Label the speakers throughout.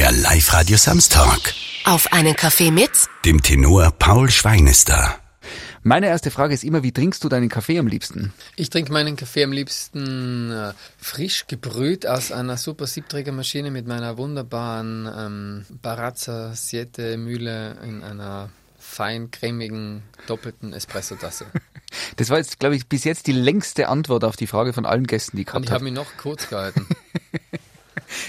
Speaker 1: Der Live-Radio Samstag.
Speaker 2: Auf einen Kaffee mit
Speaker 1: Dem Tenor Paul Schweinester.
Speaker 3: Meine erste Frage ist immer, wie trinkst du deinen Kaffee am liebsten?
Speaker 4: Ich trinke meinen Kaffee am liebsten äh, frisch gebrüht aus einer super Siebträgermaschine mit meiner wunderbaren ähm, Barazza Siete Mühle in einer fein cremigen doppelten Espressotasse.
Speaker 3: Das war jetzt, glaube ich, bis jetzt die längste Antwort auf die Frage von allen Gästen, die ich
Speaker 4: Und ich habe. mich noch kurz gehalten.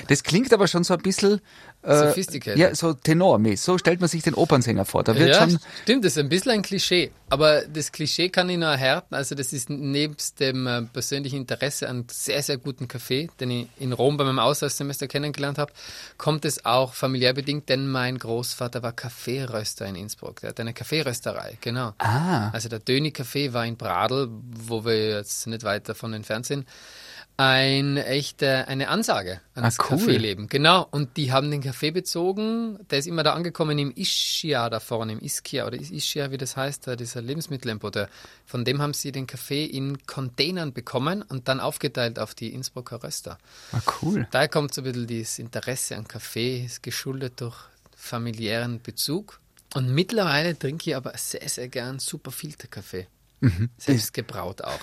Speaker 3: Das klingt aber schon so ein bisschen äh, ja, so tenormäßig. So stellt man sich den Opernsänger vor. Da wird
Speaker 4: ja,
Speaker 3: schon
Speaker 4: stimmt, das ist ein bisschen ein Klischee. Aber das Klischee kann ich noch erhärten. Also das ist nebst dem äh, persönlichen Interesse an sehr, sehr guten Kaffee, den ich in Rom bei meinem Austauschsemester kennengelernt habe, kommt es auch familiär bedingt, denn mein Großvater war Kaffeeröster in Innsbruck. Der hat eine Kaffeerösterei, genau.
Speaker 3: Ah.
Speaker 4: Also der Döni Café war in Bradl, wo wir jetzt nicht weit davon entfernt sind. Ein echte, eine Ansage an
Speaker 3: Ah,
Speaker 4: das
Speaker 3: cool.
Speaker 4: Kaffeeleben. Genau. Und die haben den Kaffee bezogen. Der ist immer da angekommen im Ischia da vorne, im Ischia oder Ischia, wie das heißt, da dieser Lebensmittelimporteur. Von dem haben sie den Kaffee in Containern bekommen und dann aufgeteilt auf die Innsbrucker Röster.
Speaker 3: ah, cool.
Speaker 4: Daher kommt so ein bisschen dieses Interesse an Kaffee, ist geschuldet durch familiären Bezug. Und mittlerweile trinke ich aber sehr, sehr gern super Filterkaffee. Selbst gebraut auch.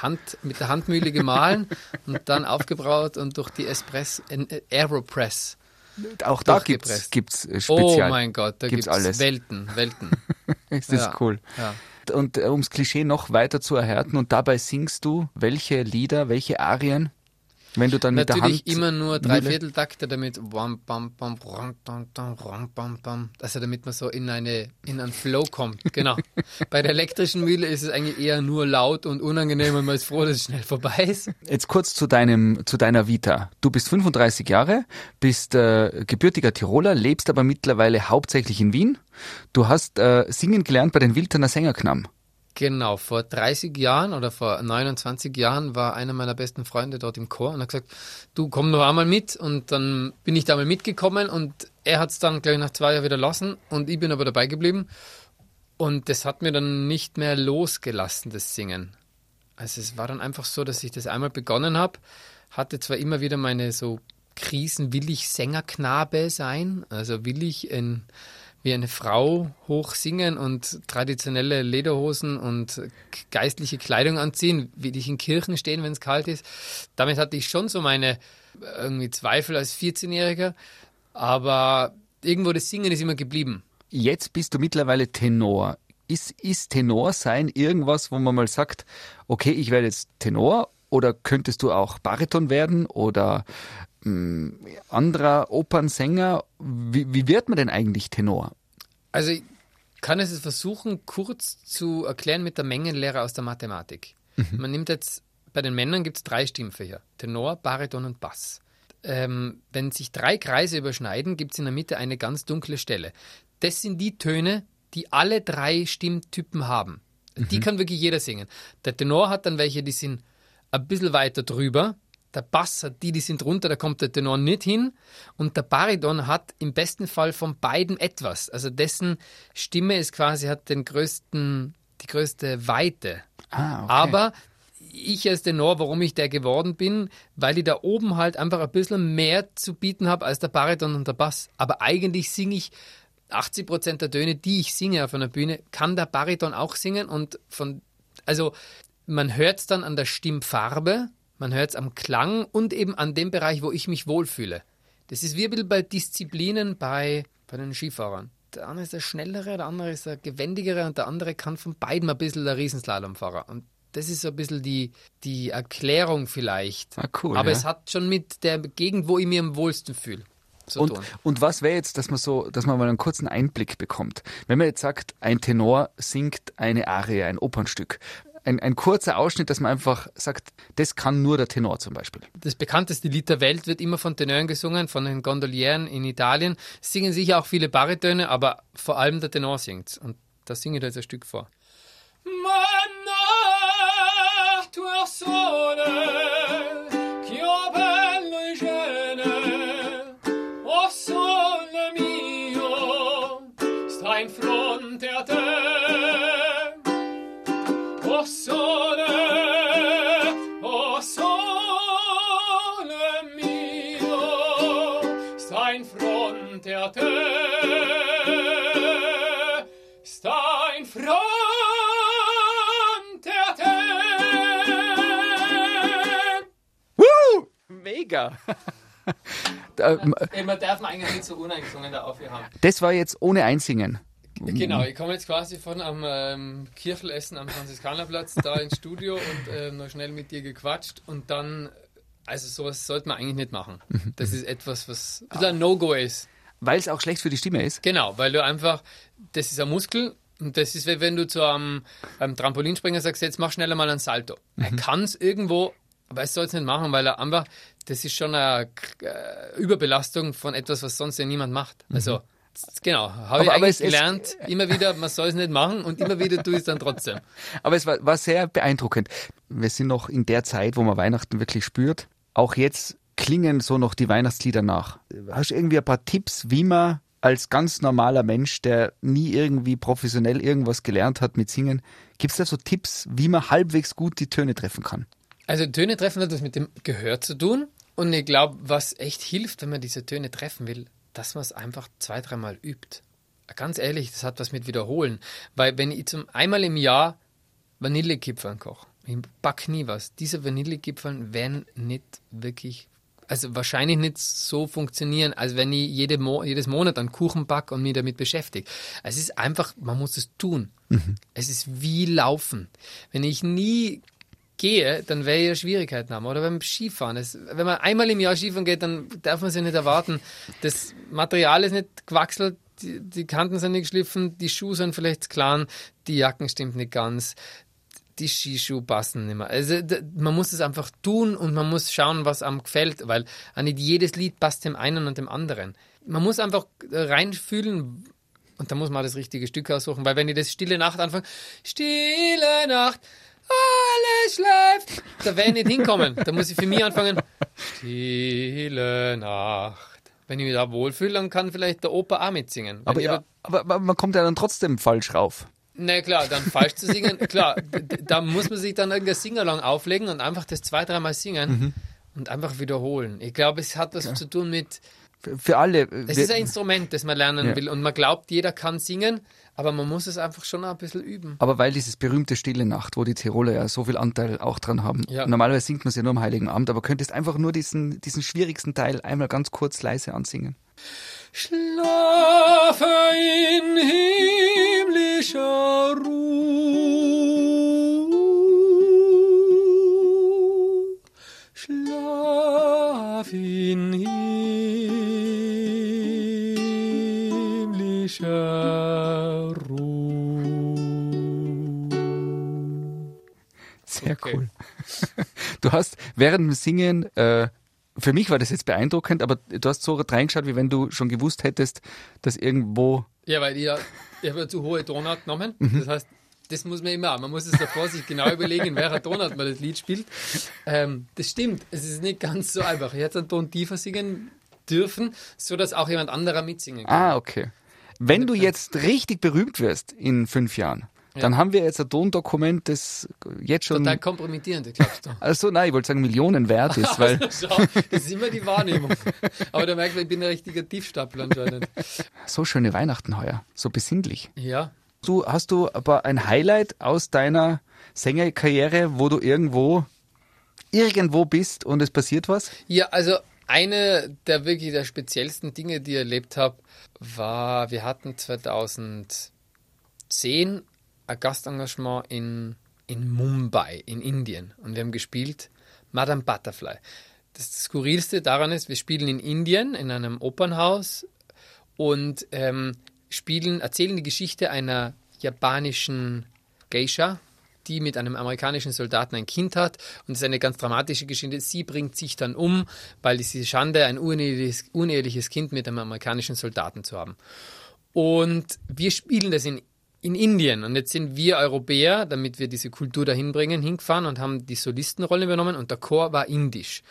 Speaker 4: Hand, mit der Handmühle gemahlen und dann aufgebraut und durch die Espress, äh, Aeropress.
Speaker 3: Auch da gibt's, gibt's äh,
Speaker 4: Oh
Speaker 3: Spezial.
Speaker 4: mein Gott, da
Speaker 3: gibt's, alles.
Speaker 4: Welten, Welten.
Speaker 3: Das ist
Speaker 4: Ja,
Speaker 3: cool.
Speaker 4: Ja.
Speaker 3: Und äh, ums Klischee noch weiter zu erhärten und dabei singst du welche Lieder, welche Arien? Wenn du dann mit der
Speaker 4: Natürlich
Speaker 3: Hand
Speaker 4: immer nur Dreivierteltakte, damit wam, bam, bam, ram, dam, dam, ram, bam, bam. also damit man so in eine in einen Flow kommt. Genau. Bei der elektrischen Mühle ist es eigentlich eher nur laut und unangenehm und man ist froh, dass es schnell vorbei ist.
Speaker 3: Jetzt kurz zu deinem, zu deiner Vita. Du bist 35 Jahre, bist äh, gebürtiger Tiroler, lebst aber mittlerweile hauptsächlich in Wien. Du hast äh, singen gelernt bei den Wilterner Sängerknamm.
Speaker 4: Genau, vor 30 Jahren oder vor 29 Jahren war einer meiner besten Freunde dort im Chor und hat gesagt, du komm noch einmal mit. Und dann bin ich da mal mitgekommen und er hat es dann gleich nach zwei Jahren wieder lassen und ich bin aber dabei geblieben. Und das hat mir dann nicht mehr losgelassen, das Singen. Also es war dann einfach so, dass ich das einmal begonnen habe, hatte zwar immer wieder meine so Krisen, will ich Sängerknabe sein, also will ich in, wie eine Frau hoch singen und traditionelle Lederhosen und geistliche Kleidung anziehen, will ich in Kirchen stehen, wenn es kalt ist. Damit hatte ich schon so meine irgendwie Zweifel als 14-Jähriger, aber irgendwo das Singen ist immer geblieben.
Speaker 3: Jetzt bist du mittlerweile Tenor. Ist, ist Tenor sein irgendwas, wo man mal sagt, okay, ich werde jetzt Tenor oder könntest du auch Bariton werden oder mh, anderer Opernsänger? Wie, wie wird man denn eigentlich Tenor?
Speaker 4: Also ich kann es versuchen, kurz zu erklären mit der Mengenlehre aus der Mathematik. Man nimmt jetzt, bei den Männern gibt es drei Stimmfächer, Tenor, Bariton und Bass. Ähm, wenn sich drei Kreise überschneiden, gibt es in der Mitte eine ganz dunkle Stelle. Das sind die Töne, die alle drei Stimmtypen haben. Die kann wirklich jeder singen. Der Tenor hat dann welche, die sind ein bisschen weiter drüber. Der Bass hat die, die sind drunter, da kommt der Tenor nicht hin. Und der Bariton hat im besten Fall von beiden etwas. Also dessen Stimme ist quasi, hat den größten, die größte Weite.
Speaker 3: Ah, okay.
Speaker 4: Aber ich als Tenor, warum ich der geworden bin, weil ich da oben halt einfach ein bisschen mehr zu bieten habe als der Bariton und der Bass. Aber eigentlich singe ich 80 Prozent der Töne, die ich singe auf einer Bühne, kann der Bariton auch singen und von, also man hört es dann an der Stimmfarbe, man hört es am Klang und eben an dem Bereich, wo ich mich wohlfühle. Das ist wie ein bisschen bei Disziplinen bei, bei den Skifahrern. Der eine ist der schnellere, der andere ist der gewendigere und der andere kann von beiden ein bisschen der Riesenslalomfahrer. Und das ist so ein bisschen die, die Erklärung vielleicht.
Speaker 3: Ah, cool,
Speaker 4: Aber
Speaker 3: ja.
Speaker 4: es hat schon mit der Gegend, wo ich mir am wohlsten fühle,
Speaker 3: Und, und was wäre jetzt, dass man so, dass man mal einen kurzen Einblick bekommt? Wenn man jetzt sagt, ein Tenor singt eine Arie, ein Opernstück. Ein, ein kurzer Ausschnitt, dass man einfach sagt, das kann nur der Tenor zum Beispiel.
Speaker 4: Das bekannteste Lied der Welt wird immer von Tenören gesungen, von den Gondolieren in Italien. Es singen sicher auch viele Baritöne, aber vor allem der Tenor singt. Und da singe ich da jetzt ein Stück vor. Manna, tua sole,
Speaker 3: Mega! Da,
Speaker 4: Ey, man darf man eigentlich nicht so uneingesungen da aufhören.
Speaker 3: das war jetzt ohne Einsingen.
Speaker 4: Genau, ich komme jetzt quasi von am ähm, Kirchelessen am Franziskanerplatz da ins Studio und äh, noch schnell mit dir gequatscht und dann, also sowas sollte man eigentlich nicht machen. Das ist etwas, was ein bisschen ein No-Go ist.
Speaker 3: Weil es auch schlecht für die Stimme ist.
Speaker 4: Genau, weil du einfach, das ist ein Muskel und das ist, wie wenn du zu einem, einem Trampolinspringer sagst, jetzt mach schneller mal einen Salto. Er kann es irgendwo, aber es soll es nicht machen, weil er einfach, das ist schon eine äh, Überbelastung von etwas, was sonst ja niemand macht. Also, genau, habe ich
Speaker 3: Aber-
Speaker 4: eigentlich gelernt, immer wieder, man soll es nicht machen und immer wieder tue ich es dann trotzdem.
Speaker 3: Aber es war, war sehr beeindruckend. Wir sind noch in der Zeit, wo man Weihnachten wirklich spürt. Auch jetzt klingen so noch die Weihnachtslieder nach. Hast du irgendwie ein paar Tipps, wie man als ganz normaler Mensch, der nie irgendwie professionell irgendwas gelernt hat mit Singen, gibt es da so Tipps, wie man halbwegs gut die Töne treffen kann?
Speaker 4: Also Töne treffen hat was mit dem Gehör zu tun. Und ich glaube, was echt hilft, wenn man diese Töne treffen will, dass man es einfach zwei, dreimal übt. Ganz ehrlich, das hat was mit Wiederholen. Weil wenn ich zum einmal im Jahr Vanillekipferl koche, ich back nie was. Diese Vanillekipferl werden nicht wirklich, also wahrscheinlich nicht so funktionieren, als wenn ich jede Mo jedes Monat einen Kuchen back und mich damit beschäftige. Es ist einfach, man muss es tun. Es ist wie Laufen. Wenn ich nie gehe, dann werde ich ja Schwierigkeiten haben. Oder beim Skifahren. Das, wenn man einmal im Jahr Skifahren geht, dann darf man sich nicht erwarten. Das Material ist nicht gewachselt, die, die Kanten sind nicht geschliffen, die Schuhe sind vielleicht klein, die Jacken stimmt nicht ganz, die Skischuhe passen nicht mehr. Also man muss es einfach tun und man muss schauen, was einem gefällt, weil nicht jedes Lied passt dem einen und dem anderen. Man muss einfach reinfühlen, und da muss man das richtige Stück aussuchen, weil wenn ich das Stille Nacht anfange, Stille Nacht, alles schläft, da werde ich nicht hinkommen. Da muss ich für mich anfangen, Stille Nacht. Wenn ich mich da wohlfühle, dann kann vielleicht der Opa auch mitsingen.
Speaker 3: Aber, ja, aber, aber man kommt ja dann trotzdem falsch rauf.
Speaker 4: na klar, dann falsch zu singen, klar, da muss man sich dann irgendein Singalong auflegen und einfach das zwei, dreimal singen
Speaker 3: Mhm.
Speaker 4: und einfach wiederholen. Ich glaube, es hat was zu tun mit,
Speaker 3: Für, alle.
Speaker 4: es
Speaker 3: wir-
Speaker 4: ist ein Instrument, das man lernen
Speaker 3: Ja.
Speaker 4: will und man glaubt, jeder kann singen, aber man muss es einfach schon ein bisschen üben.
Speaker 3: Aber weil dieses berühmte Stille Nacht, wo die Tiroler ja so viel Anteil auch dran haben.
Speaker 4: Ja.
Speaker 3: Normalerweise singt man es ja nur am Heiligen Abend, aber könntest einfach nur diesen, diesen schwierigsten Teil einmal ganz kurz leise ansingen.
Speaker 4: Schlafe in himmlischer Ruhe. Schlaf in himmlischer Ruhe.
Speaker 3: Sehr
Speaker 4: Okay.
Speaker 3: cool. Du hast während dem Singen, äh, für mich war das jetzt beeindruckend, aber du hast so reingeschaut, wie wenn du schon gewusst hättest, dass irgendwo.
Speaker 4: Ja, weil ich, ich habe ja zu hohe Tonart genommen. Das heißt, das muss man immer, man muss es davor sich genau überlegen, in welcher Tonart man das Lied spielt. Ähm, das stimmt, es ist nicht ganz so einfach. Ich hätte einen Ton tiefer singen dürfen, so dass auch jemand anderer mitsingen kann.
Speaker 3: Ah, okay. Wenn du jetzt richtig berühmt wirst in fünf Jahren, dann haben wir jetzt ein Tondokument, das jetzt schon.
Speaker 4: Total kompromittierend, glaubst du?
Speaker 3: Also nein, ich wollte sagen Millionen wert ist, weil
Speaker 4: Schau, das ist immer die Wahrnehmung. Aber da merkt man, ich bin ein richtiger Tiefstapler anscheinend.
Speaker 3: so schöne Weihnachten heuer, so besinnlich.
Speaker 4: Ja,
Speaker 3: Du hast du aber ein Highlight aus deiner Sängerkarriere, wo du irgendwo irgendwo bist und es passiert was?
Speaker 4: Ja, also eine der wirklich der speziellsten Dinge, die ich erlebt habe, war, wir hatten 2010 ein Gastengagement in, in Mumbai, in Indien. Und wir haben gespielt Madame Butterfly. Das Skurrilste daran ist, wir spielen in Indien, in einem Opernhaus und ähm, spielen, erzählen die Geschichte einer japanischen Geisha, die mit einem amerikanischen Soldaten ein Kind hat. Und es ist eine ganz dramatische Geschichte. Sie bringt sich dann um, weil es ist Schande, ein uneheliches, uneheliches Kind mit einem amerikanischen Soldaten zu haben. Und wir spielen das in, in Indien. Und jetzt sind wir Europäer, damit wir diese Kultur dahin bringen, hingefahren und haben die Solistenrolle übernommen und der Chor war indisch.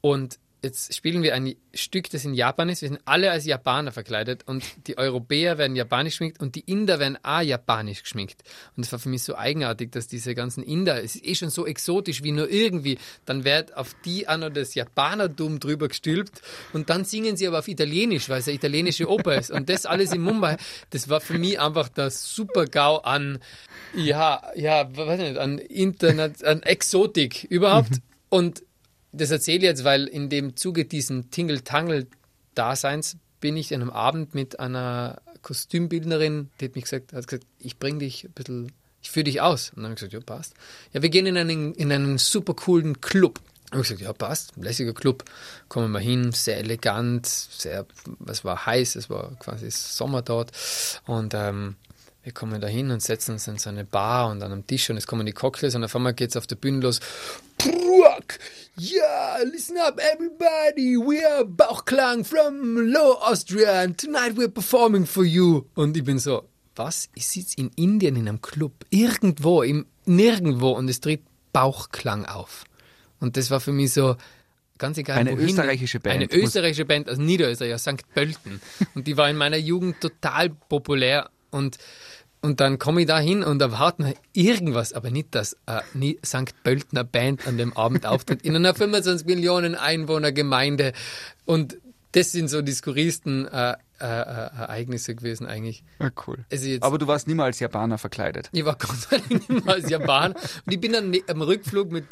Speaker 4: Und jetzt spielen wir ein Stück, das in Japan ist. Wir sind alle als Japaner verkleidet und die Europäer werden japanisch geschminkt und die Inder werden auch japanisch geschminkt. Und es war für mich so eigenartig, dass diese ganzen Inder, es ist eh schon so exotisch wie nur irgendwie, dann wird auf die auch noch das Japanertum drüber gestülpt und dann singen sie aber auf Italienisch, weil es eine italienische Oper ist. Und das alles in Mumbai, das war für mich einfach der Super-GAU an, ja, ja, weiß nicht, an Internet, an Exotik überhaupt. Und das erzähle ich jetzt, weil in dem Zuge diesen Tingle-Tangle-Daseins bin ich an einem Abend mit einer Kostümbildnerin, die hat mich gesagt, hat gesagt, ich bringe dich ein bisschen, ich führe dich aus. Und dann habe ich gesagt, ja, passt. Ja, wir gehen in einen, in einen super coolen Club. Und ich gesagt, ja, passt, lässiger Club. Kommen wir hin, sehr elegant, sehr, es war heiß, es war quasi Sommer dort. Und ähm, wir kommen da hin und setzen uns in so eine Bar und an einem Tisch und es kommen die Cocktails und auf einmal geht es auf der Bühne los. Bruck! Yeah, listen up everybody, we are Bauchklang from Low Austria and tonight we're performing for you. Und ich bin so, was? Ich sitze in Indien in einem Club, irgendwo, im Nirgendwo und es tritt Bauchklang auf. Und das war für mich so, ganz egal.
Speaker 3: Eine
Speaker 4: wohin,
Speaker 3: österreichische Band.
Speaker 4: Eine österreichische Band aus Niederösterreich, aus St. Pölten. Und die war in meiner Jugend total populär und und dann komme ich da hin und erwarte mir irgendwas, aber nicht, dass äh, nie St. Pöltener Band an dem Abend auftritt in einer 25 Millionen Einwohner Gemeinde. Und das sind so die skurrilsten äh, äh, Ereignisse gewesen eigentlich.
Speaker 3: Ja, cool.
Speaker 4: Also jetzt,
Speaker 3: Aber du warst nie mal als Japaner verkleidet.
Speaker 4: ich war Gott sei Dank nicht mal als Japaner. Und ich bin dann ne- am Rückflug mit,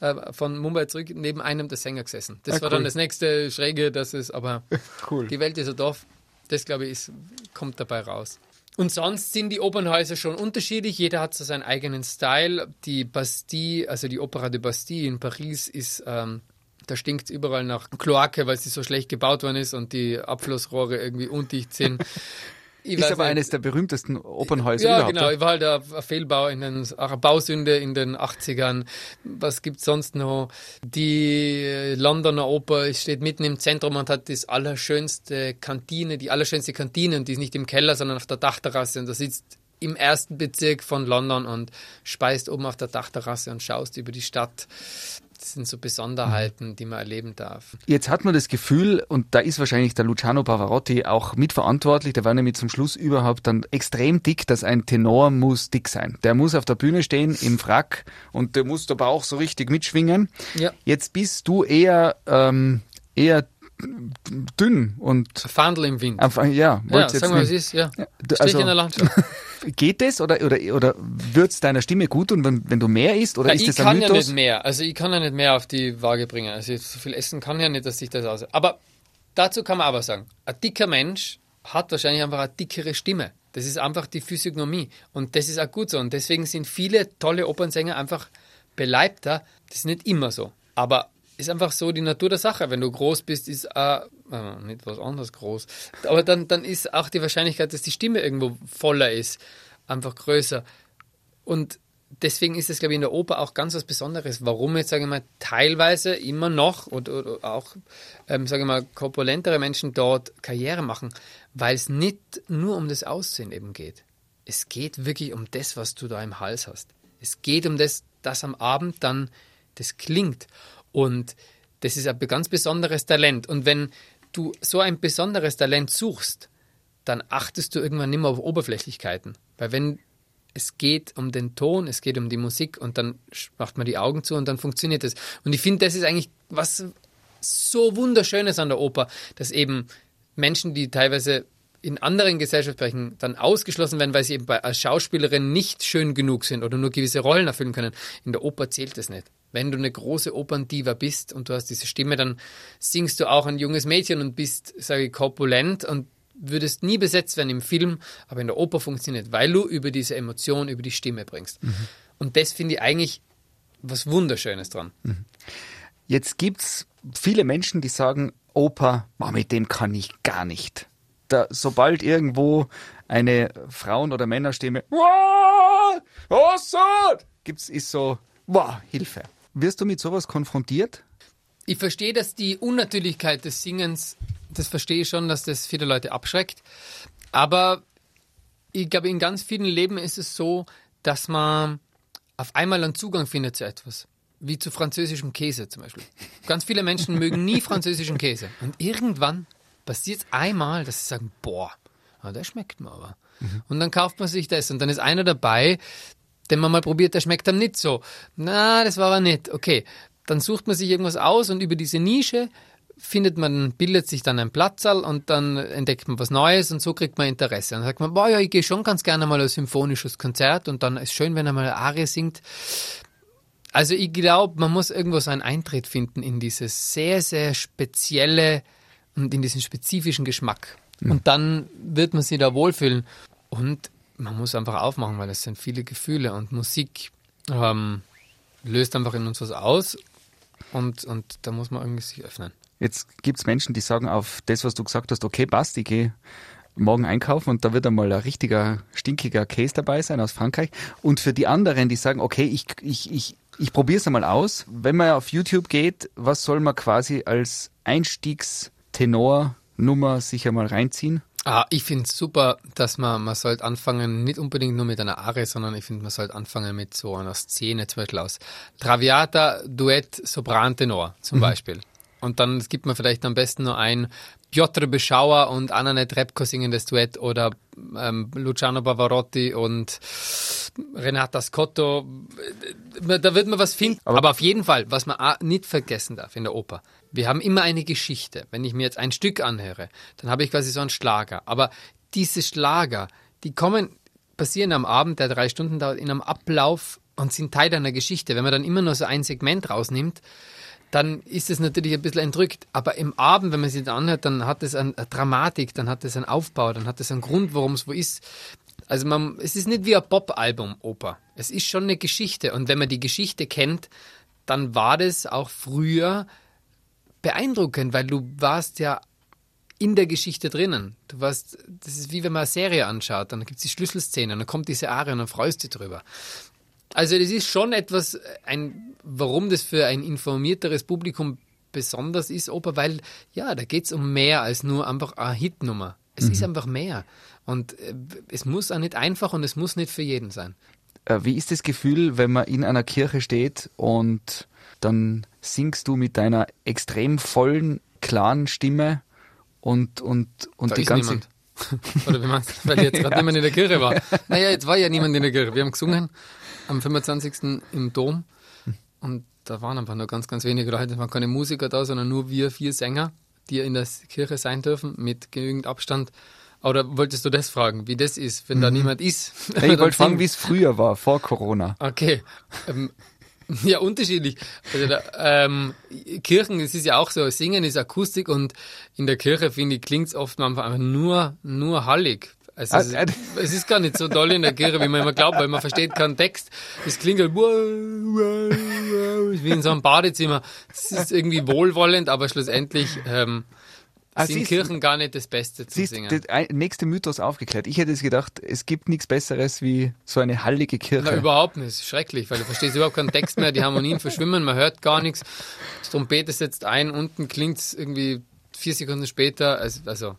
Speaker 4: äh, von Mumbai zurück neben einem der Sänger gesessen. Das
Speaker 3: Ah,
Speaker 4: war dann
Speaker 3: cool.
Speaker 4: das nächste Schräge, das ist, aber
Speaker 3: Cool.
Speaker 4: die Welt ist ein Dorf. Das, glaube ich, ist, kommt dabei raus. Und sonst sind die Opernhäuser schon unterschiedlich. Jeder hat so seinen eigenen Style. Die Bastille, also die Opera de Bastille in Paris ist, ähm, da stinkt überall nach Kloake, weil sie so schlecht gebaut worden ist und die Abflussrohre irgendwie undicht sind. Ich
Speaker 3: Ist aber
Speaker 4: nicht.
Speaker 3: eines der berühmtesten Opernhäuser
Speaker 4: Ja,
Speaker 3: überhaupt.
Speaker 4: genau.
Speaker 3: oder?
Speaker 4: Ich war halt ein ein Fehlbau in den, eine Bausünde in den 80ern. Was gibt's sonst noch? Die Londoner Oper steht mitten im Zentrum und hat das allerschönste Kantine, die allerschönste Kantine und die ist nicht im Keller, sondern auf der Dachterrasse und da sitzt im ersten Bezirk von London und speist oben auf der Dachterrasse und schaust über die Stadt. Das sind so Besonderheiten, die man erleben darf.
Speaker 3: Jetzt hat man das Gefühl, und da ist wahrscheinlich der Luciano Pavarotti auch mitverantwortlich, der war nämlich zum Schluss überhaupt dann extrem dick, dass ein Tenor muss dick sein. Der muss auf der Bühne stehen im Frack und der muss der Bauch so richtig mitschwingen.
Speaker 4: Ja.
Speaker 3: Jetzt bist du eher, ähm, eher dünn und
Speaker 4: Fahndel im Wind.
Speaker 3: einfach, ja,
Speaker 4: Ja,
Speaker 3: wollt's
Speaker 4: sagen wir,
Speaker 3: nicht-
Speaker 4: ist, ja.
Speaker 3: du-
Speaker 4: Strich
Speaker 3: also-
Speaker 4: in der Landschaft.
Speaker 3: Geht das oder, oder, oder wird's deiner Stimme gut und wenn, wenn du mehr isst oder
Speaker 4: Ja,
Speaker 3: ist
Speaker 4: ich
Speaker 3: das
Speaker 4: kann ja nicht mehr. Also ich kann ja nicht mehr auf die Waage bringen. Also so viel essen kann ja nicht, dass sich das aus. Aber dazu kann man aber sagen, ein dicker Mensch hat wahrscheinlich einfach eine dickere Stimme. Das ist einfach die Physiognomie. Und das ist auch gut so. Und deswegen sind viele tolle Opernsänger einfach beleibter. Das ist nicht immer so. Aber ist einfach so die Natur der Sache. Wenn du groß bist, ist äh, äh, nicht was anderes groß. Aber dann, dann ist auch die Wahrscheinlichkeit, dass die Stimme irgendwo voller ist, einfach größer. Und deswegen ist es, glaube ich, in der Oper auch ganz was Besonderes. Warum jetzt, sage ich mal, teilweise immer noch oder, oder auch, ähm, sage ich mal, korpulentere Menschen dort Karriere machen, weil es nicht nur um das Aussehen eben geht. Es geht wirklich um das, was du da im Hals hast. Es geht um das, dass am Abend dann das klingt. Und das ist ein ganz besonderes Talent. Und wenn du so ein besonderes Talent suchst, dann achtest du irgendwann nicht mehr auf Oberflächlichkeiten. Weil wenn es geht um den Ton, es geht um die Musik und dann macht man die Augen zu und dann funktioniert es. Und ich finde, das ist eigentlich was so Wunderschönes an der Oper, dass eben Menschen, die teilweise in anderen Gesellschaftsbereichen dann ausgeschlossen werden, weil sie eben bei, als Schauspielerin nicht schön genug sind oder nur gewisse Rollen erfüllen können. In der Oper zählt das nicht. Wenn du eine große Operndiva bist und du hast diese Stimme, dann singst du auch ein junges Mädchen und bist, sage ich, korpulent und würdest nie besetzt werden im Film, aber in der Oper funktioniert, weil du über diese Emotion, über die Stimme bringst. Und das finde ich eigentlich was Wunderschönes dran.
Speaker 3: Jetzt gibt's viele Menschen, die sagen, Oper, mit dem kann ich gar nicht. Da, sobald irgendwo eine Frauen- oder Männerstimme, "Wow, oh so, gibt's, ist so, wow, Hilfe. Wirst du mit sowas konfrontiert?
Speaker 4: Ich verstehe, dass die Unnatürlichkeit des Singens, das verstehe ich schon, dass das viele Leute abschreckt. Aber ich glaube, in ganz vielen Leben ist es so, dass man auf einmal einen Zugang findet zu etwas. wie zu französischem Käse zum Beispiel. Ganz viele Menschen mögen nie französischen Käse. Und irgendwann passiert es einmal, dass sie sagen, boah, ah, der schmeckt mir aber. Mhm. Und dann kauft man sich das und dann ist einer dabei, den man mal probiert, der schmeckt dann nicht so. Na, das war aber nicht. Okay, dann sucht man sich irgendwas aus und über diese Nische findet man, bildet sich dann ein Platzal und dann entdeckt man was Neues und so kriegt man Interesse. Dann sagt man, boah, ja, ich gehe schon ganz gerne mal ein symphonisches Konzert und dann ist schön, wenn er mal eine Arie singt. Also ich glaube, man muss irgendwo so einen Eintritt finden in dieses sehr, sehr spezielle und in diesen spezifischen Geschmack. Mhm. Und dann wird man sich da wohlfühlen. Und man muss einfach aufmachen, weil es sind viele Gefühle und Musik ähm, löst einfach in uns was aus und, und da muss man irgendwie sich öffnen.
Speaker 3: Jetzt gibt es Menschen, die sagen auf das, was du gesagt hast, okay, passt, ich gehe morgen einkaufen und da wird einmal ein richtiger stinkiger Käse dabei sein aus Frankreich. Und für die anderen, die sagen, okay, ich, ich, ich, ich probiere es einmal aus. Wenn man auf YouTube geht, was soll man quasi als Einstiegstenor-Nummer sich einmal reinziehen?
Speaker 4: Ah, ich finde es super, dass man, man sollte anfangen, nicht unbedingt nur mit einer Arie, sondern ich finde, man sollte anfangen mit so einer Szene, zum Beispiel aus Traviata, Duett, Sopran, Tenor zum mhm. Beispiel. Und dann gibt man vielleicht am besten nur ein Piotr Beschauer und Anna Repko singendes Duett oder ähm, Luciano Bavarotti und Renata Scotto. Da wird man was finden. Aber, Aber auf jeden Fall, was man nicht vergessen darf in der Oper, wir haben immer eine Geschichte. Wenn ich mir jetzt ein Stück anhöre, dann habe ich quasi so einen Schlager. Aber diese Schlager, die kommen, passieren am Abend, der drei Stunden dauert, in einem Ablauf und sind Teil einer Geschichte. Wenn man dann immer nur so ein Segment rausnimmt, dann ist es natürlich ein bisschen entrückt. Aber im Abend, wenn man sich das anhört, dann hat es eine Dramatik, dann hat es einen Aufbau, dann hat es einen Grund, warum es wo ist. Also man, es ist nicht wie ein Pop-Album, Oper. Es ist schon eine Geschichte. Und wenn man die Geschichte kennt, dann war das auch früher beeindruckend, weil du warst ja in der Geschichte drinnen. Du warst, das ist wie wenn man eine Serie anschaut, dann gibt es die Schlüsselszene, dann kommt diese Arie und dann freust du dich drüber. Also das ist schon etwas, ein, warum das für ein informierteres Publikum besonders ist, Oper, weil ja, da geht es um mehr als nur einfach eine Hitnummer. Es mhm. ist einfach mehr. Und äh, es muss auch nicht einfach und es muss nicht für jeden sein.
Speaker 3: Äh, wie ist das Gefühl, wenn man in einer Kirche steht und dann singst du mit deiner extrem vollen, klaren Stimme und, und, und
Speaker 4: da
Speaker 3: die ganze.
Speaker 4: Niemand. Oder wie meinst du? Weil jetzt gerade niemand in der Kirche war. Naja, jetzt war ja niemand in der Kirche. Wir haben gesungen am 25. im Dom und da waren einfach nur ganz, ganz wenige Leute. Es waren keine Musiker da, sondern nur wir vier Sänger, die in der Kirche sein dürfen, mit genügend Abstand. Oder wolltest du das fragen, wie das ist, wenn mhm. da niemand ist?
Speaker 3: ich wollte fragen, wie es früher war, vor Corona.
Speaker 4: Okay. Ähm, ja, unterschiedlich. Also da, ähm, Kirchen, es ist ja auch so, Singen ist Akustik und in der Kirche, finde ich, klingt es oft einfach nur, nur hallig. Also es, ist, es ist gar nicht so toll in der Kirche, wie man immer glaubt, weil man versteht keinen Text. Es klingt halt wie in so einem Badezimmer. Es ist irgendwie wohlwollend, aber schlussendlich ähm, ah, sind Kirchen gar nicht das Beste zu siehst, singen.
Speaker 3: Der nächste Mythos aufgeklärt. Ich hätte es gedacht, es gibt nichts Besseres wie so eine hallige Kirche.
Speaker 4: Na, überhaupt nicht. Es ist schrecklich, weil du verstehst überhaupt keinen Text mehr, die Harmonien verschwimmen, man hört gar nichts. Das Trompete setzt ein, unten klingt es irgendwie vier Sekunden später. Also, also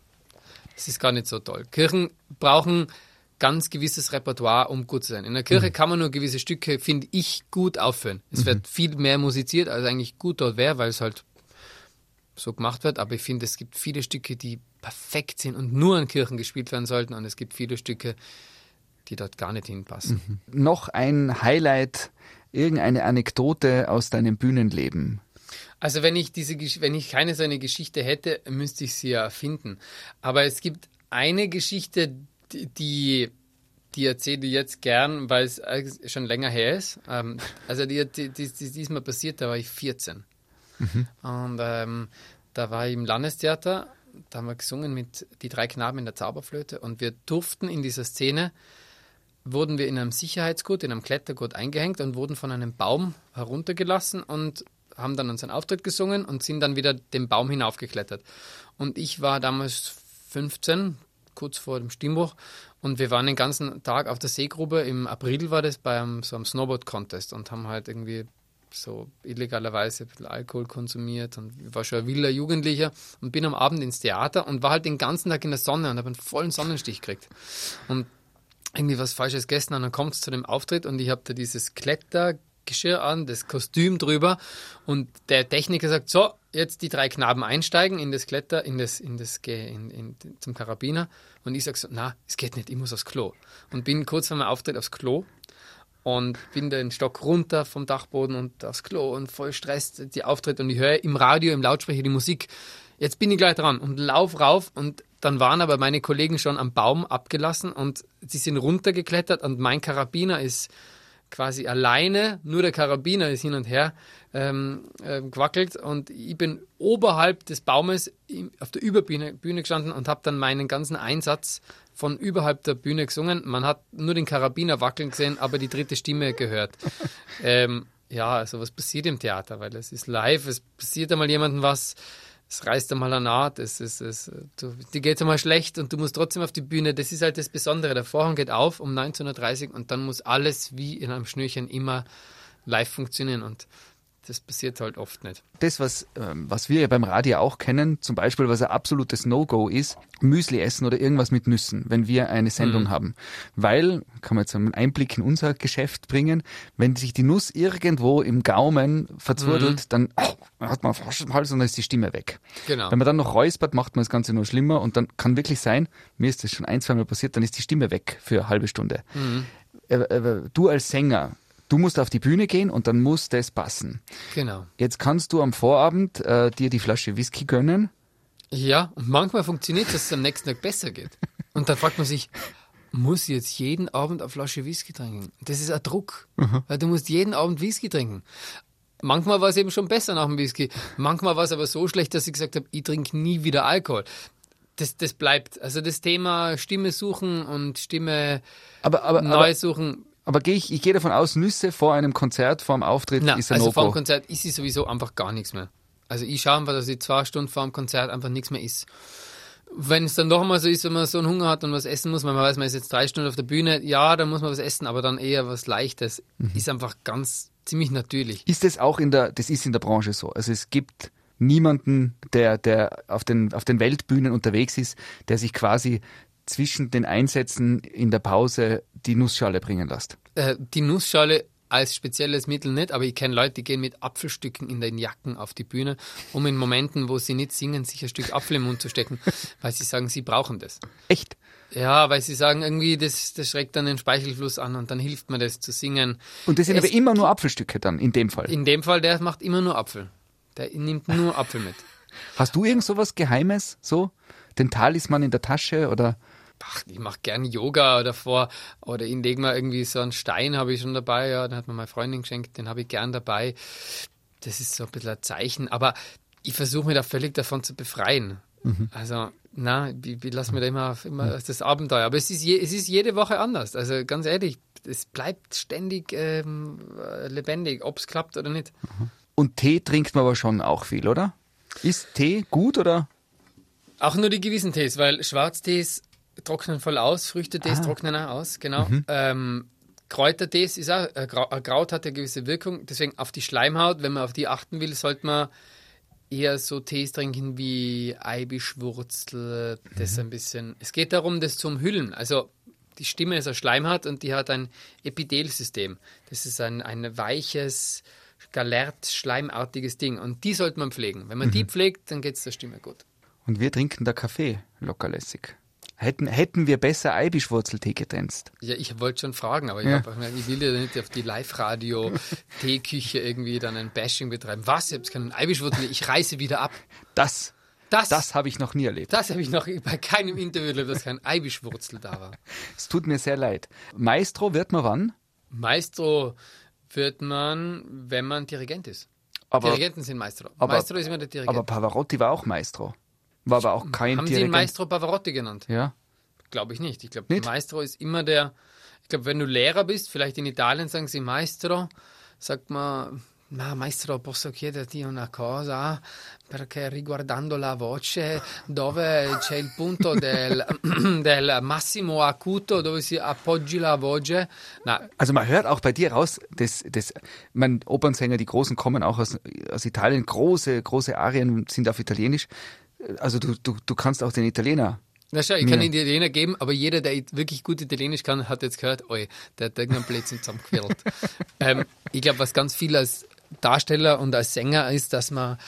Speaker 4: es ist gar nicht so toll. Kirchen brauchen ganz gewisses Repertoire, um gut zu sein. In der Kirche mhm. kann man nur gewisse Stücke, finde ich, gut aufführen. Es mhm. wird viel mehr musiziert, als eigentlich gut dort wäre, weil es halt so gemacht wird. Aber ich finde, es gibt viele Stücke, die perfekt sind und nur in Kirchen gespielt werden sollten. Und es gibt viele Stücke, die dort gar nicht hinpassen.
Speaker 3: Mhm. Noch ein Highlight, irgendeine Anekdote aus deinem Bühnenleben.
Speaker 4: Also wenn ich diese, wenn ich keine so eine Geschichte hätte, müsste ich sie ja erfinden. Aber es gibt eine Geschichte, die, die erzähle ich jetzt gern, weil es schon länger her ist. Ähm, also die, die, die, die diesmal passiert, da war ich 14. Mhm. Und ähm, da war ich im Landestheater, da haben wir gesungen mit Die drei Knaben in der Zauberflöte und wir durften in dieser Szene, wurden wir in einem Sicherheitsgurt, in einem Klettergurt eingehängt und wurden von einem Baum heruntergelassen und haben dann unseren Auftritt gesungen und sind dann wieder den Baum hinaufgeklettert. Und ich war damals 15, kurz vor dem Stimmbruch, und wir waren den ganzen Tag auf der Seegrube. Im April war das bei einem, so einem Snowboard-Contest und haben halt irgendwie so illegalerweise ein bisschen Alkohol konsumiert und ich war schon ein wilder Jugendlicher und bin am Abend ins Theater und war halt den ganzen Tag in der Sonne und habe einen vollen Sonnenstich gekriegt. Und irgendwie was Falsches gegessen und dann kommt es zu dem Auftritt und ich habe da dieses Kletter Geschirr an, das Kostüm drüber und der Techniker sagt, so, jetzt die drei Knaben einsteigen in das Kletter, in das, in das, in, in, zum Karabiner und ich sage so, na, es geht nicht, ich muss aufs Klo. Und bin kurz vor meinem Auftritt aufs Klo und bin den Stock runter vom Dachboden und aufs Klo und voll Stress, die Auftritt und ich höre im Radio, im Lautsprecher die Musik. Jetzt bin ich gleich dran und lauf rauf und dann waren aber meine Kollegen schon am Baum abgelassen und sie sind runtergeklettert und mein Karabiner ist quasi alleine, nur der Karabiner ist hin und her ähm, äh, gewackelt und ich bin oberhalb des Baumes auf der Überbühne Bühne gestanden und habe dann meinen ganzen Einsatz von überhalb der Bühne gesungen. Man hat nur den Karabiner wackeln gesehen, aber die dritte Stimme gehört. ähm, ja, also was passiert im Theater, weil es ist live, es passiert einmal jemandem was, es reißt einmal eine Naht, es, es, es, du, dir geht einmal schlecht und du musst trotzdem auf die Bühne. Das ist halt das Besondere. Der Vorhang geht auf um 19.30 Uhr und dann muss alles wie in einem Schnürchen immer live funktionieren. Und das passiert halt oft nicht.
Speaker 3: Das, was, ähm, was wir ja beim Radio auch kennen, zum Beispiel, was ein absolutes No-Go ist, Müsli essen oder irgendwas mit Nüssen, wenn wir eine Sendung mhm. haben. Weil, kann man jetzt einen Einblick in unser Geschäft bringen, wenn sich die Nuss irgendwo im Gaumen verzwurdelt, mhm. dann oh, hat man fast im Hals und dann ist die Stimme weg. Genau. Wenn man dann noch räuspert, macht man das Ganze nur schlimmer und dann kann wirklich sein, mir ist das schon ein, zwei Mal passiert, dann ist die Stimme weg für eine halbe Stunde. Mhm. Äh, äh, du als Sänger, Du musst auf die Bühne gehen und dann muss das passen.
Speaker 4: Genau.
Speaker 3: Jetzt kannst du am Vorabend äh, dir die Flasche Whisky gönnen.
Speaker 4: Ja, und manchmal funktioniert es, dass es am nächsten Tag besser geht. Und dann fragt man sich, muss ich jetzt jeden Abend eine Flasche Whisky trinken? Das ist ein Druck, mhm. weil du musst jeden Abend Whisky trinken. Manchmal war es eben schon besser nach dem Whisky. Manchmal war es aber so schlecht, dass ich gesagt habe, ich trinke nie wieder Alkohol. Das, das bleibt. Also das Thema Stimme suchen und Stimme
Speaker 3: aber, aber,
Speaker 4: neu
Speaker 3: aber,
Speaker 4: suchen
Speaker 3: aber gehe ich, ich gehe davon aus, Nüsse vor einem Konzert, vor einem Auftritt
Speaker 4: Nein,
Speaker 3: ist ein
Speaker 4: also
Speaker 3: no
Speaker 4: vor dem Konzert ist sie sowieso einfach gar nichts mehr. Also ich schaue einfach, dass ich zwei Stunden vor dem Konzert einfach nichts mehr isst. Wenn es dann doch mal so ist, wenn man so einen Hunger hat und was essen muss, weil man weiß, man ist jetzt drei Stunden auf der Bühne, ja, dann muss man was essen, aber dann eher was Leichtes. Mhm. Ist einfach ganz ziemlich natürlich.
Speaker 3: Ist das auch in der, das ist in der Branche so. Also es gibt niemanden, der, der auf den, auf den Weltbühnen unterwegs ist, der sich quasi zwischen den Einsätzen in der Pause die Nussschale bringen lässt?
Speaker 4: Äh, die Nussschale als spezielles Mittel nicht, aber ich kenne Leute, die gehen mit Apfelstücken in den Jacken auf die Bühne, um in Momenten, wo sie nicht singen, sich ein Stück Apfel im Mund zu stecken, weil sie sagen, sie brauchen das.
Speaker 3: Echt?
Speaker 4: Ja, weil sie sagen, irgendwie, das, das schreckt dann den Speichelfluss an und dann hilft mir das zu singen.
Speaker 3: Und das sind es, aber immer nur Apfelstücke dann, in dem Fall?
Speaker 4: In dem Fall, der macht immer nur Apfel. Der nimmt nur Apfel mit.
Speaker 3: Hast du irgend so was Geheimes, so? Den Talisman in der Tasche oder?
Speaker 4: Ach, ich mache gern Yoga davor oder ich lege mal irgendwie so einen Stein, habe ich schon dabei, ja, den hat mir meine Freundin geschenkt, den habe ich gern dabei. Das ist so ein bisschen ein Zeichen, aber ich versuche mich da völlig davon zu befreien. Mhm. Also, na, ich, ich lasse mir da immer, immer mhm. das Abenteuer. Aber es ist, je, es ist jede Woche anders. Also ganz ehrlich, es bleibt ständig ähm, lebendig, ob es klappt oder nicht.
Speaker 3: Mhm. Und Tee trinkt man aber schon auch viel, oder? Ist Tee gut oder?
Speaker 4: Auch nur die gewissen Tees, weil Schwarztees trocknen voll aus, Früchtetees ah. trocknen auch aus, genau. Mhm. Ähm, Kräutertees ist auch, äh, Kraut hat eine gewisse Wirkung, deswegen auf die Schleimhaut, wenn man auf die achten will, sollte man eher so Tees trinken wie Eibischwurzel, das mhm. ein bisschen. Es geht darum, das zu umhüllen. Also die Stimme ist eine Schleimhaut und die hat ein Epithelsystem. Das ist ein, ein weiches, galert, schleimartiges Ding und die sollte man pflegen. Wenn man mhm. die pflegt, dann geht es der Stimme gut.
Speaker 3: Und wir trinken da Kaffee lockerlässig. Hätten, hätten wir besser Eibischwurzeltee getrennt?
Speaker 4: Ja, ich wollte schon fragen, aber ja. ich, hab, ich, will ja nicht auf die Live-Radio-Teeküche irgendwie dann ein Bashing betreiben. Was? Ich habe keinen Eibischwurzel, ich reiße wieder ab.
Speaker 3: Das, das, das habe ich noch nie erlebt.
Speaker 4: Das habe ich noch bei keinem Interview erlebt, dass kein Eibischwurzel da war.
Speaker 3: Es tut mir sehr leid. Maestro wird man wann?
Speaker 4: Maestro wird man, wenn man Dirigent ist.
Speaker 3: Aber,
Speaker 4: Dirigenten sind Maestro.
Speaker 3: Aber,
Speaker 4: Maestro
Speaker 3: ist immer der Dirigent. Aber Pavarotti war auch Maestro. War aber auch kein
Speaker 4: Haben. Sie ihn Maestro Pavarotti genannt?
Speaker 3: Ja.
Speaker 4: Glaube ich nicht. Ich glaube, Maestro ist immer der. Ich glaube, wenn du Lehrer bist, vielleicht in Italien sagen sie Maestro, sagt man, ma maestro posso chiederti una cosa perché riguardando la voce dove c'è il punto del, del massimo acuto dove si appoggi la voce
Speaker 3: Na, also man hört auch bei dir raus das, das, man, Opernsänger die Großen kommen auch aus, aus Italien große große Arien sind auf Italienisch also du, du, du kannst auch den Italiener
Speaker 4: Na schau, ich kann einen Italiener geben, aber jeder, der wirklich gut Italienisch kann, hat jetzt gehört, oi, der hat irgendeinen Blödsinn zusammengequirlt. ähm, ich glaube, was ganz viel als Darsteller und als Sänger ist, dass man,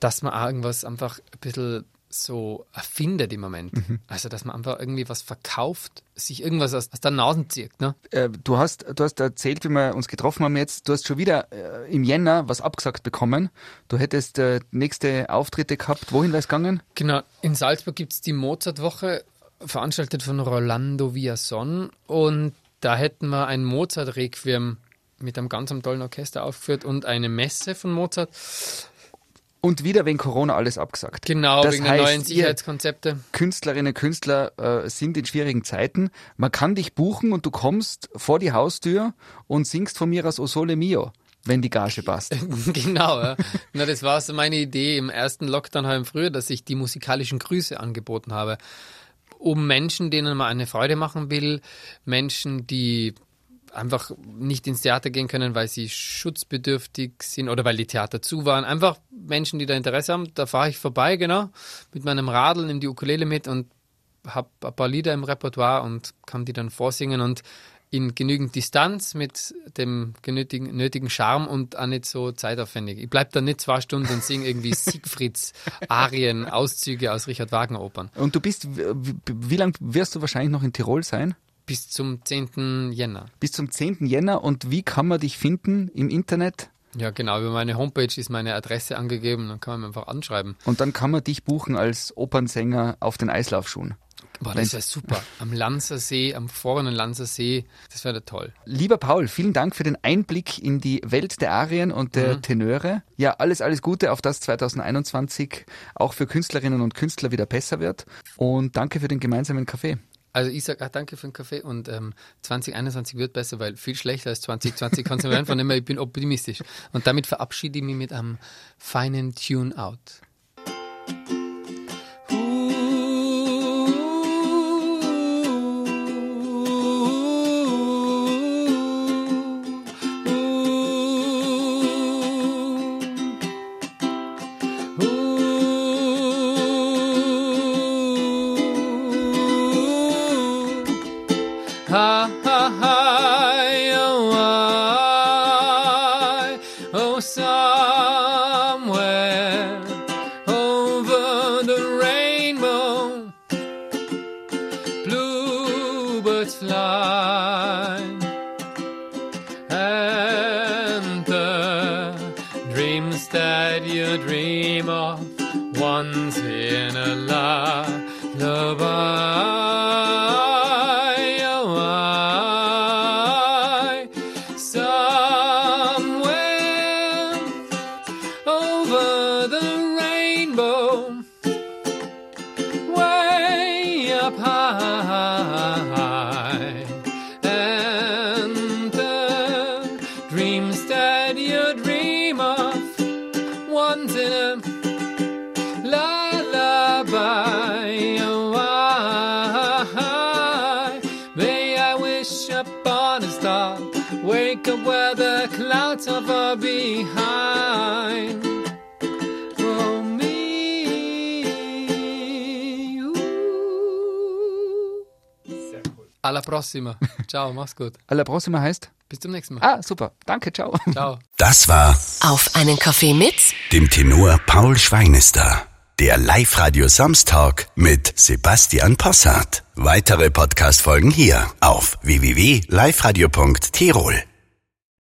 Speaker 4: dass man irgendwas einfach ein bisschen so erfindet im Moment. Also, dass man einfach irgendwie was verkauft, sich irgendwas aus, aus der Nase zieht. Ne?
Speaker 3: Äh, du, hast, du hast erzählt, wie wir uns getroffen haben jetzt, du hast schon wieder äh, im Jänner was abgesagt bekommen. Du hättest äh, nächste Auftritte gehabt. Wohin wäre es gegangen?
Speaker 4: Genau, in Salzburg gibt es die Mozartwoche, veranstaltet von Rolando Villason. Und da hätten wir ein Mozart-Requiem mit einem ganz tollen Orchester aufgeführt und eine Messe von Mozart.
Speaker 3: Und wieder wegen Corona alles abgesagt.
Speaker 4: Genau,
Speaker 3: Das
Speaker 4: wegen der
Speaker 3: heißt,
Speaker 4: neuen
Speaker 3: ihr-
Speaker 4: Sicherheitskonzepte.
Speaker 3: Künstlerinnen und Künstler äh, sind in schwierigen Zeiten. Man kann dich buchen und du kommst vor die Haustür und singst von mir aus O Sole Mio, wenn die Gage passt.
Speaker 4: genau, ja. Na, das war so meine Idee im ersten Lockdown im Frühjahr, dass ich die musikalischen Grüße angeboten habe. Um Menschen, denen man eine Freude machen will, Menschen, die einfach nicht ins Theater gehen können, weil sie schutzbedürftig sind oder weil die Theater zu waren. Einfach Menschen, die da Interesse haben. Da fahre ich vorbei, genau, mit meinem Radl, nehme die Ukulele mit und habe ein paar Lieder im Repertoire und kann die dann vorsingen und in genügend Distanz mit dem genötigen, nötigen Charme und auch nicht so zeitaufwendig. Ich bleibe da nicht zwei Stunden und singe irgendwie Siegfrieds Arien, Auszüge aus Richard Wagner Opern.
Speaker 3: Und du bist, wie, wie lange wirst du wahrscheinlich noch in Tirol sein?
Speaker 4: Bis zum 10. Jänner.
Speaker 3: Bis zum 10. Jänner. Und wie kann man dich finden im Internet?
Speaker 4: Ja, genau. Über meine Homepage ist meine Adresse angegeben. Dann kann man mir einfach anschreiben.
Speaker 3: Und dann kann man dich buchen als Opernsänger auf den Eislaufschuhen.
Speaker 4: Boah, das wäre super. Am Lanzer See, am vorderen Lanzer See. Das wäre toll.
Speaker 3: Lieber Paul, vielen Dank für den Einblick in die Welt der Arien und der Tenöre. Ja, alles, alles Gute, auf das 2021 auch für Künstlerinnen und Künstler wieder besser wird. Und danke für den gemeinsamen Kaffee.
Speaker 4: Also ich sage auch danke für den Kaffee und ähm, 2021 wird besser, weil viel schlechter als 2020 kann es nicht werden. Von dem her, ich bin optimistisch. Und damit verabschiede ich mich mit einem feinen Tune-Out. Up high, Alla prossima. Ciao, mach's gut.
Speaker 3: Alla Prossima heißt?
Speaker 4: Bis zum nächsten Mal.
Speaker 3: Ah, super. Danke, ciao.
Speaker 4: Ciao.
Speaker 1: Das war
Speaker 2: Auf einen Kaffee mit
Speaker 1: dem Tenor Paul Schweinester. Der Live-Radio Samstag mit Sebastian Possart. Weitere Podcast-Folgen hier auf www.liveradio.tirol.